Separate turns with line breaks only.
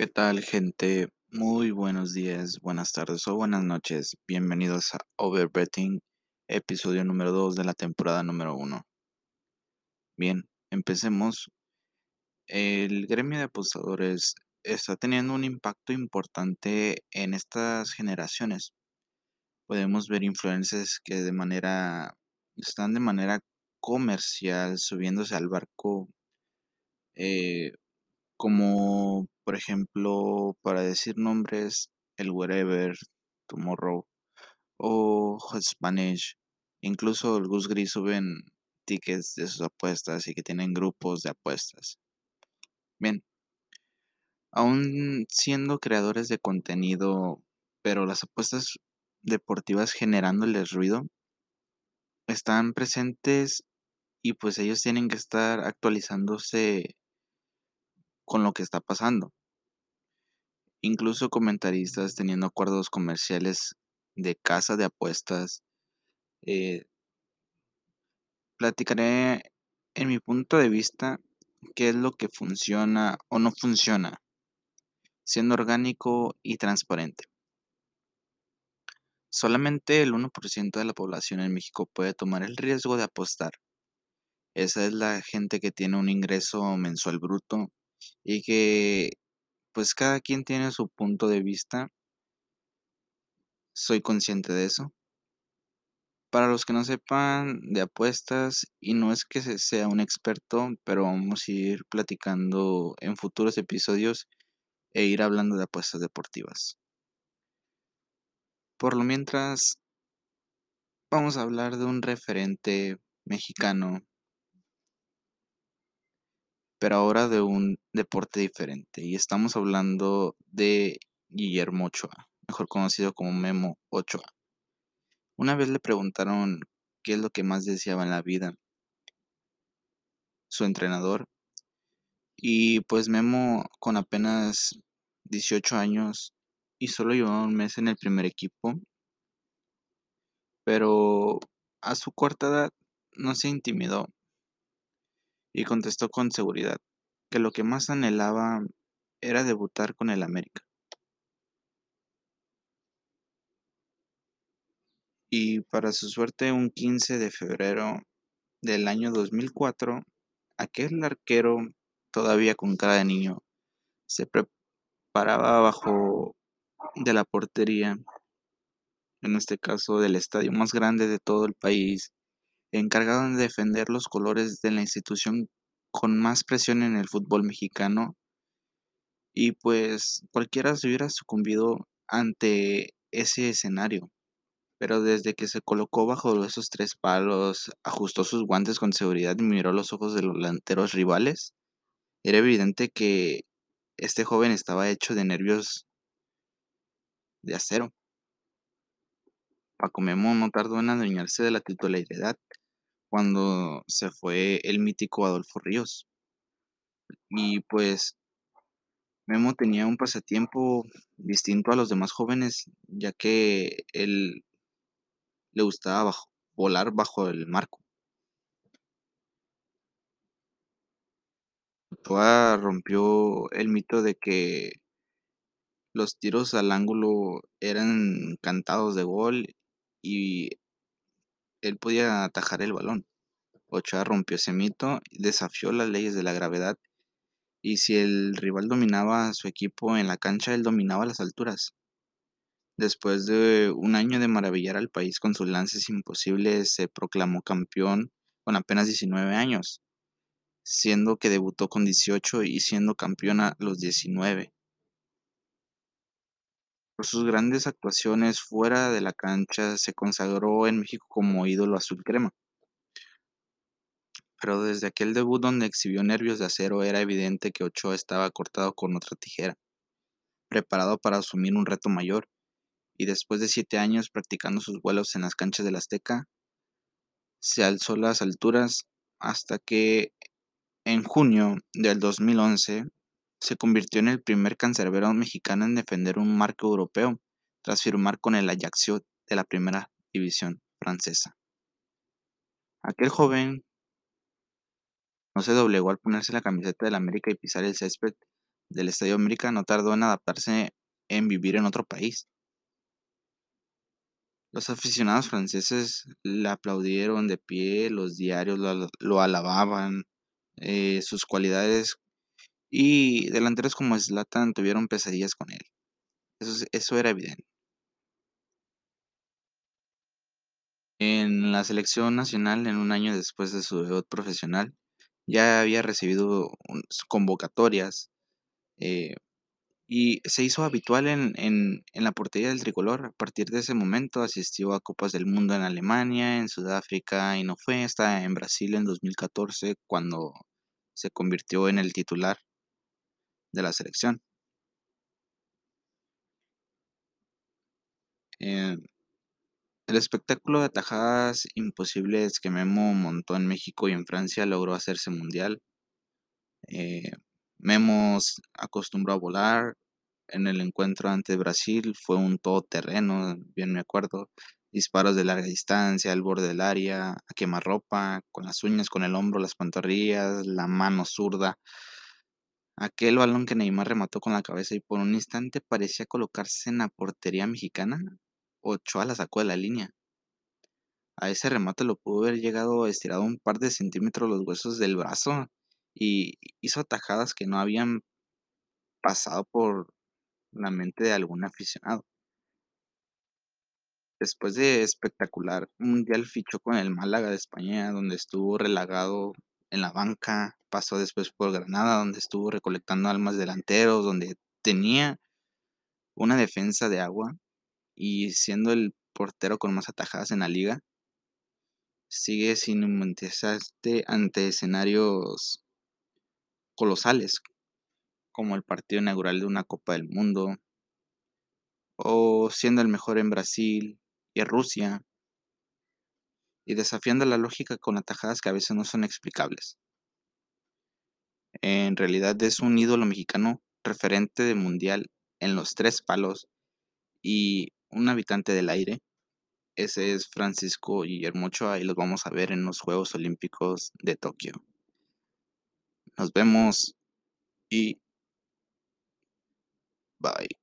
¿Qué tal, gente? Muy buenos días, buenas tardes o buenas noches. Bienvenidos a Overbetting, episodio número 2 de la temporada número 1. Bien, empecemos. El gremio de apostadores está teniendo un impacto importante en estas generaciones. Podemos ver influencers que de manera están de manera comercial subiéndose al barco eh, como por ejemplo, para decir nombres, el Wherever, Tomorrow o Hot Spanish. Incluso el Gus Gris suben tickets de sus apuestas y que tienen grupos de apuestas. Bien, aún siendo creadores de contenido, pero las apuestas deportivas generándoles ruido, están presentes y pues ellos tienen que estar actualizándose con lo que está pasando. Incluso comentaristas teniendo acuerdos comerciales de casa de apuestas. Eh, platicaré en mi punto de vista qué es lo que funciona o no funciona, siendo orgánico y transparente. Solamente el 1% de la población en México puede tomar el riesgo de apostar. Esa es la gente que tiene un ingreso mensual bruto y que pues cada quien tiene su punto de vista. Soy consciente de eso. Para los que no sepan de apuestas, y no es que sea un experto, pero vamos a ir platicando en futuros episodios e ir hablando de apuestas deportivas. Por lo mientras, vamos a hablar de un referente mexicano pero ahora de un deporte diferente. Y estamos hablando de Guillermo Ochoa, mejor conocido como Memo Ochoa. Una vez le preguntaron qué es lo que más deseaba en la vida, su entrenador, y pues Memo con apenas 18 años y solo llevaba un mes en el primer equipo, pero a su corta edad no se intimidó y contestó con seguridad que lo que más anhelaba era debutar con el América. Y para su suerte, un 15 de febrero del año 2004, aquel arquero, todavía con cara de niño, se preparaba abajo de la portería, en este caso del estadio más grande de todo el país, encargado de defender los colores de la institución con más presión en el fútbol mexicano y pues cualquiera se hubiera sucumbido ante ese escenario. Pero desde que se colocó bajo esos tres palos, ajustó sus guantes con seguridad y miró los ojos de los delanteros rivales, era evidente que este joven estaba hecho de nervios de acero. Paco Memo no tardó en adueñarse de la titularidad cuando se fue el mítico Adolfo Ríos. Y pues Memo tenía un pasatiempo distinto a los demás jóvenes, ya que él le gustaba volar bajo el marco. Toa rompió el mito de que los tiros al ángulo eran cantados de gol y él podía atajar el balón. Ochoa rompió ese mito, desafió las leyes de la gravedad y si el rival dominaba a su equipo en la cancha, él dominaba las alturas. Después de un año de maravillar al país con sus lances imposibles, se proclamó campeón con apenas 19 años, siendo que debutó con 18 y siendo campeón a los 19. Por sus grandes actuaciones fuera de la cancha, se consagró en México como ídolo azul crema. Pero desde aquel debut donde exhibió nervios de acero era evidente que Ochoa estaba cortado con otra tijera, preparado para asumir un reto mayor, y después de siete años practicando sus vuelos en las canchas del Azteca, se alzó las alturas hasta que en junio del 2011 se convirtió en el primer cancerbero mexicano en defender un marco europeo, tras firmar con el Ajaccio de la primera división francesa. Aquel joven no se doblegó al ponerse la camiseta del América y pisar el césped del Estadio América no tardó en adaptarse en vivir en otro país. Los aficionados franceses le aplaudieron de pie, los diarios lo, alababan, eh, sus cualidades y delanteros como Zlatan tuvieron pesadillas con él. Eso, eso era evidente. En la selección nacional, en un año después de su debut profesional, ya había recibido convocatorias eh, y se hizo habitual en, en, la portería del tricolor. A partir de ese momento asistió a Copas del Mundo en Alemania, en Sudáfrica y no fue hasta en Brasil en 2014 cuando se convirtió en el titular de la selección. Eh, el espectáculo de atajadas imposibles que Memo montó en México y en Francia logró hacerse mundial. Eh, Memo acostumbró a volar. En el encuentro ante Brasil fue un todoterreno, bien me acuerdo. Disparos de larga distancia, al borde del área, a quemarropa, con las uñas, con el hombro, las pantorrillas, la mano zurda. Aquel balón que Neymar remató con la cabeza y por un instante parecía colocarse en la portería mexicana Ochoa la sacó de la línea. A ese remate lo pudo haber llegado estirado un par de centímetros los huesos del brazo y hizo atajadas que no habían pasado por la mente de algún aficionado. Después de espectacular mundial fichó con el Málaga de España, donde estuvo relagado en la banca, pasó después por Granada, donde estuvo recolectando almas delanteros, donde tenía una defensa de agua y siendo el portero con más atajadas en la liga, sigue sin inmunizarse ante escenarios colosales, como el partido inaugural de una Copa del Mundo, o siendo el mejor en Brasil y Rusia, y desafiando la lógica con atajadas que a veces no son explicables. En realidad es un ídolo mexicano referente de mundial en los tres palos y un habitante del aire. Ese es Francisco Guillermo Ochoa y los vamos a ver en los Juegos Olímpicos de Tokio. Nos vemos y bye.